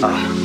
Ah.